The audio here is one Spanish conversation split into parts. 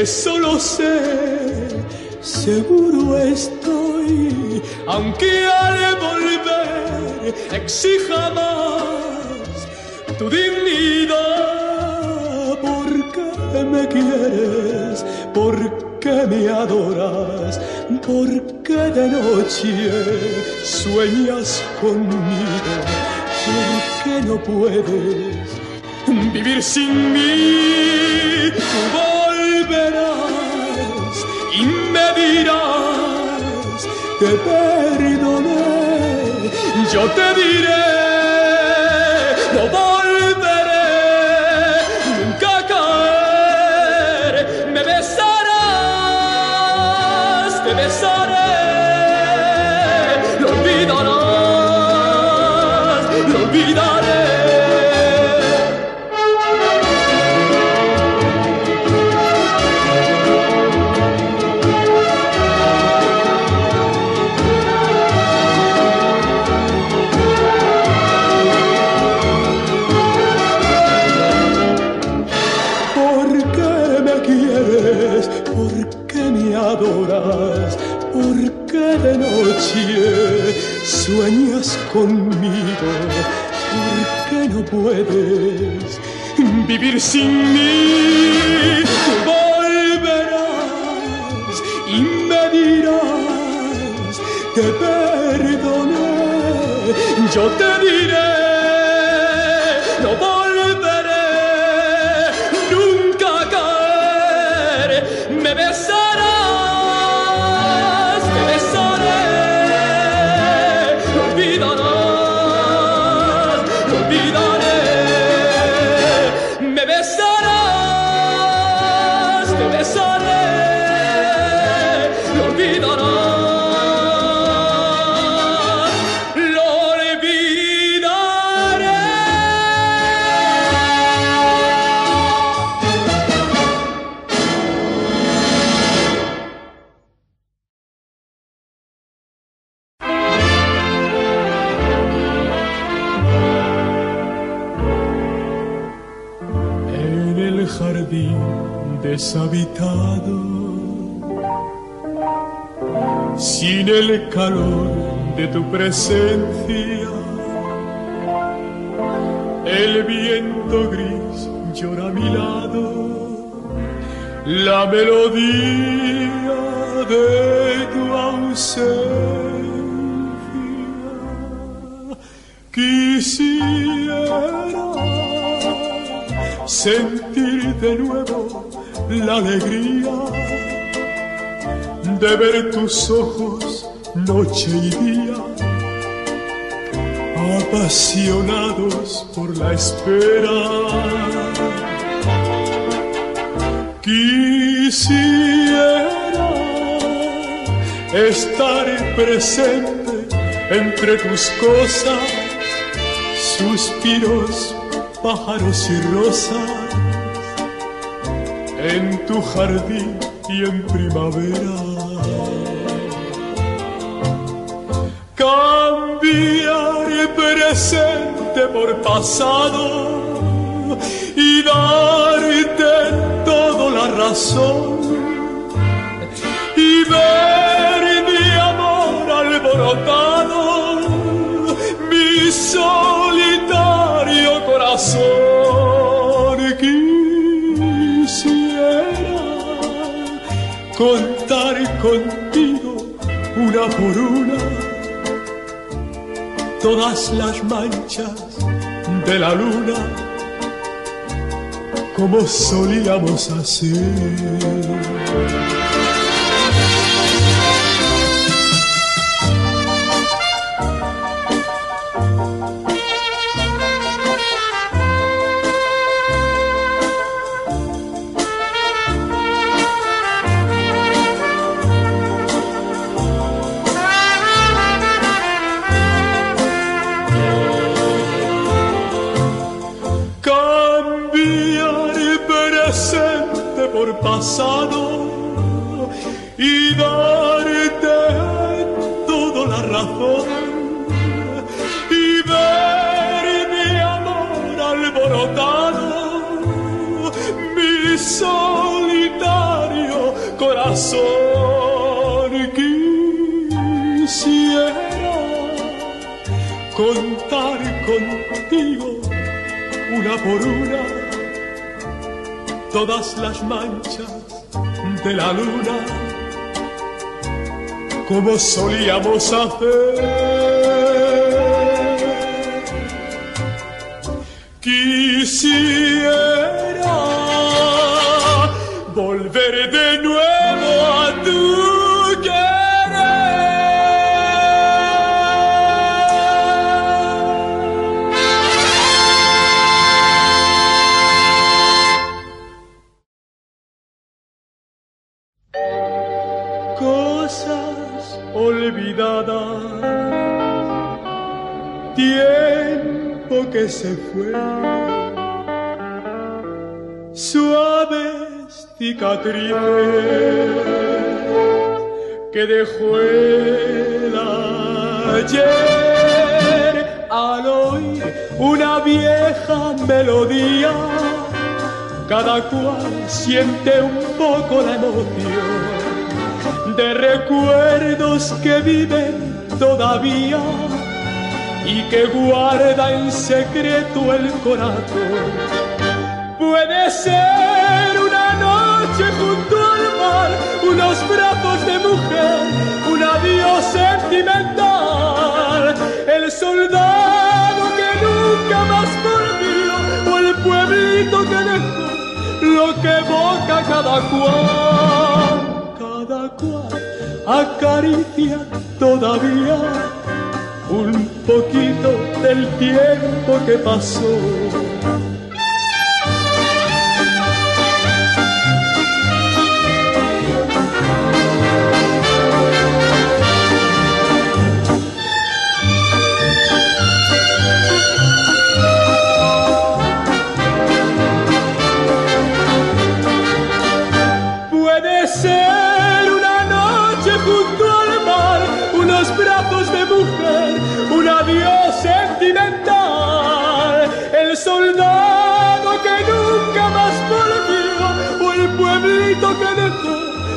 eso lo sé, seguro estoy, aunque al volver exija más tu dignidad, porque me quieres, porque me adoras, porque de noche sueñas conmigo, porque no puedes vivir sin mí. Tú y me dirás, te perdoné, yo te diré, no volveré nunca caer, me besarás, te besaré, adoras? ¿Por qué de noche sueñas conmigo? ¿Por qué no puedes vivir sin mí? Volverás y me dirás, te perdoné, yo te diré, deshabitado, sin el calor de tu presencia. El viento gris llora a mi lado, la melodía de tu ausencia. Quisiera sentir de nuevo la alegría de ver tus ojos noche y día, apasionados por la espera. Quisiera estar presente entre tus cosas, suspiros, pájaros y rosas, en tu jardín y en primavera. Cambiar presente por pasado y darte todo la razón y ver contigo una por una todas las manchas de la luna como solíamos hacer. Contigo una por una todas las manchas de la luna como solíamos hacer. Quisiera olvidadas, tiempo que se fue, suaves cicatrices que dejó el ayer. Al oír una vieja melodía. Cada cual siente un poco la emoción de recuerdos que viven todavía y que guarda en secreto el corazón. Puede ser una noche junto al mar, unos brazos de mujer, un adiós sentimental, el soldado que nunca más volvió o el pueblito que dejó lo que evoca cada cual, acaricia todavía un poquito del tiempo que pasó. Unos brazos de mujer, un adiós sentimental, el soldado que nunca más volvió, o el pueblito que dejó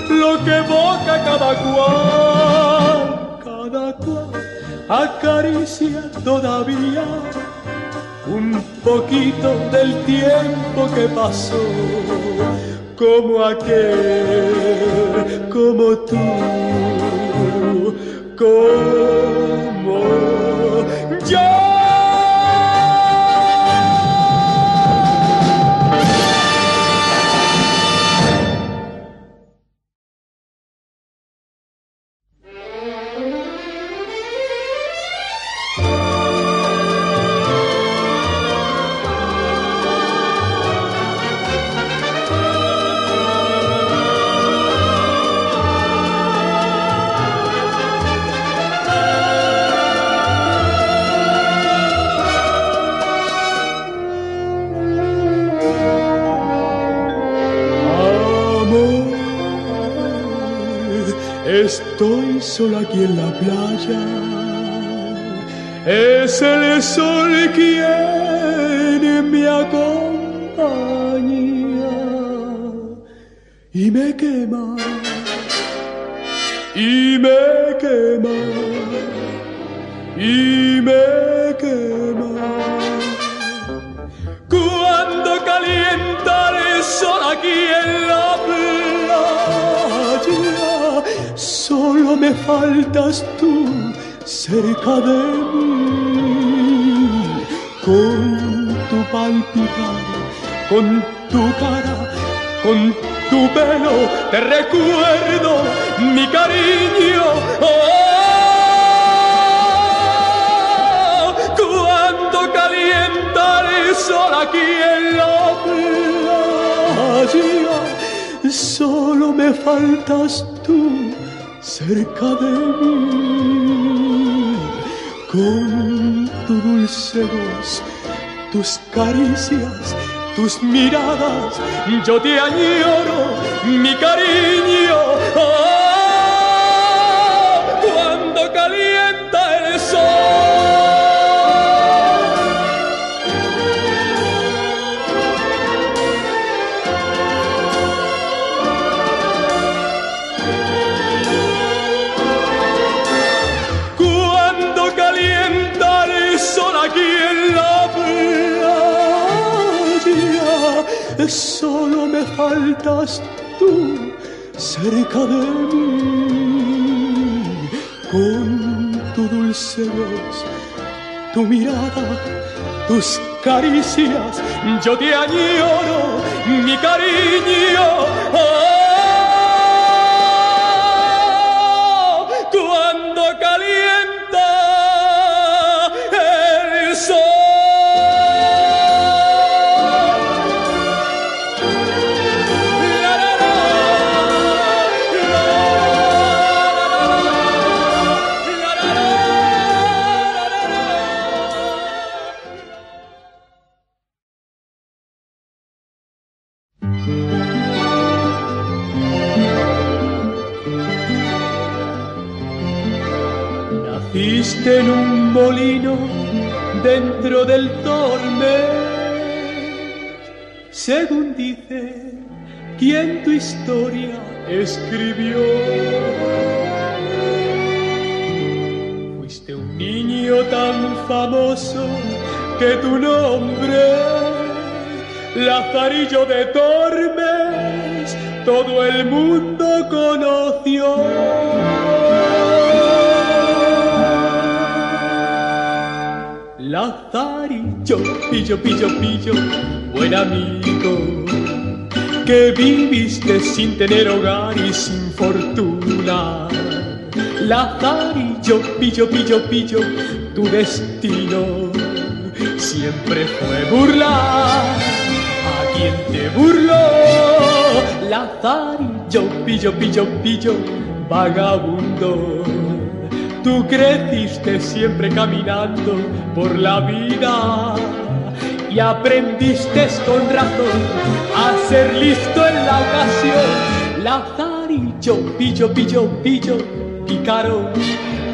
lo que evoca cada cual, cada cual acaricia todavía un poquito del tiempo que pasó, como aquel, como tú, como estoy solo aquí en la playa. Es el sol quien me acompaña y me quema, y me quema, y me quema. Cuando calienta el sol aquí en la me faltas tú cerca de mí. Con tu palpitar, con tu cara, con tu pelo, te recuerdo mi cariño. Oh, cuando calienta el sol aquí en la playa, solo me faltas tú cerca de mí. Con tu dulce voz, tus caricias, tus miradas, yo te añoro, mi cariño. Oh, faltas tú cerca de mí, con tu dulce voz, tu mirada, tus caricias, yo te añoro, mi cariño. En un molino dentro del torme. Según dice quien tu historia escribió. Fuiste un niño tan famoso que tu nombre, Lazarillo de Tormes, todo el mundo conoció. Lazarillo, pillo, pillo, pillo, buen amigo, que viviste sin tener hogar y sin fortuna. Lazarillo, pillo, pillo, pillo, tu destino siempre fue burlar a quien te burló. Lazarillo, pillo, pillo, pillo, vagabundo Tú creciste siempre caminando por la vida y aprendiste con razón a ser listo en la ocasión. Lazarillo, pillo, pillo, pillo, pícaro.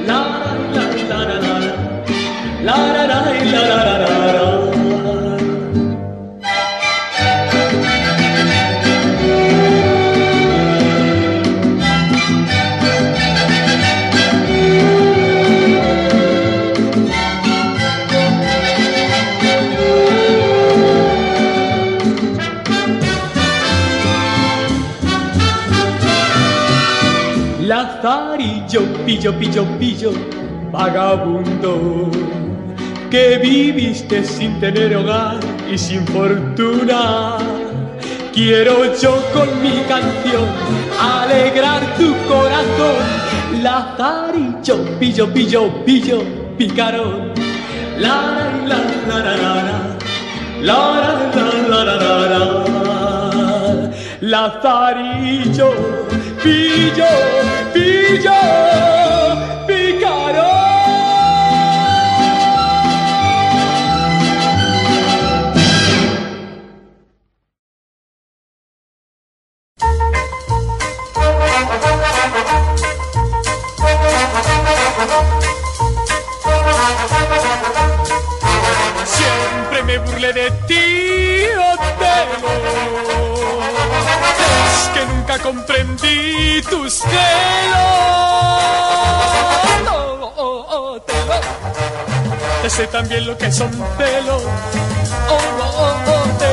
La, la, la, la, la, la, la Pillo, pillo, pillo, vagabundo, que viviste sin tener hogar y sin fortuna. Quiero yo con mi canción alegrar tu corazón. Lazarillo, pillo, pillo, pillo, picarón. La la la la la la la la la la la Lazarillo pillo, pillo, te sé también lo que son celos. Oh, oh, oh, te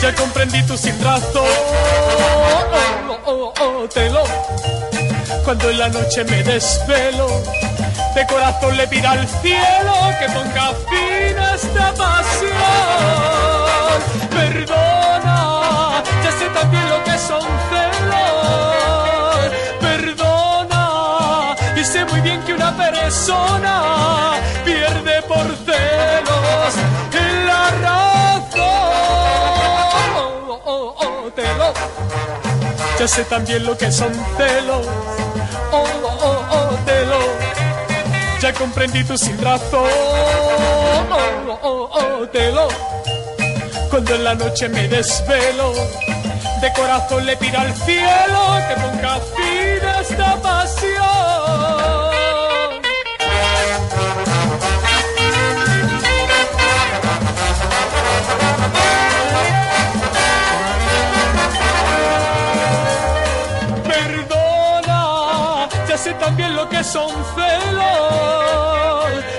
Ya comprendí tu sin razón. Oh, oh, oh, te Cuando en la noche me desvelo, de corazón le pido al cielo que ponga fin a esta pasión. Perdona, ya sé también lo que son celos. Perdona, y sé muy bien que una persona Ya sé también lo que son celos. Oh, oh, oh, te lo. Ya comprendí tu sin razón. Oh, oh, oh, te lo cuando en la noche me desvelo. De corazón le pido al cielo que ponga fin a esta pasión. son celos.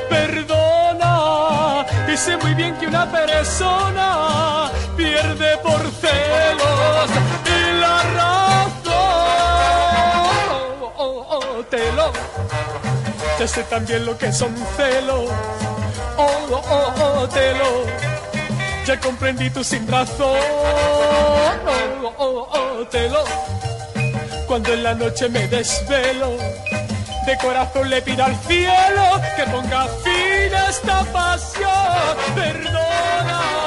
Perdona, y sé muy bien que una persona pierde por celos y la razón. Oh, oh, oh, te lo, ya sé también lo que son celos. Oh, oh, oh, te lo, ya comprendí tu sin razón. Oh, oh, oh, te lo, cuando en la noche me desvelo de corazón le pido al cielo que ponga fin a esta pasión. Perdona